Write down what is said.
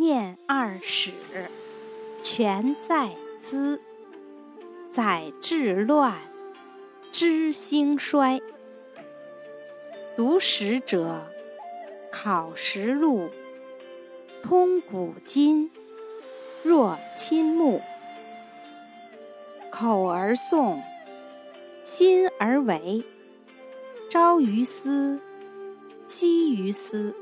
念二史，全在兹。载治乱，知兴衰。读史者，考实录，通古今，若亲目。口而诵，心而为。朝于斯，夕于斯。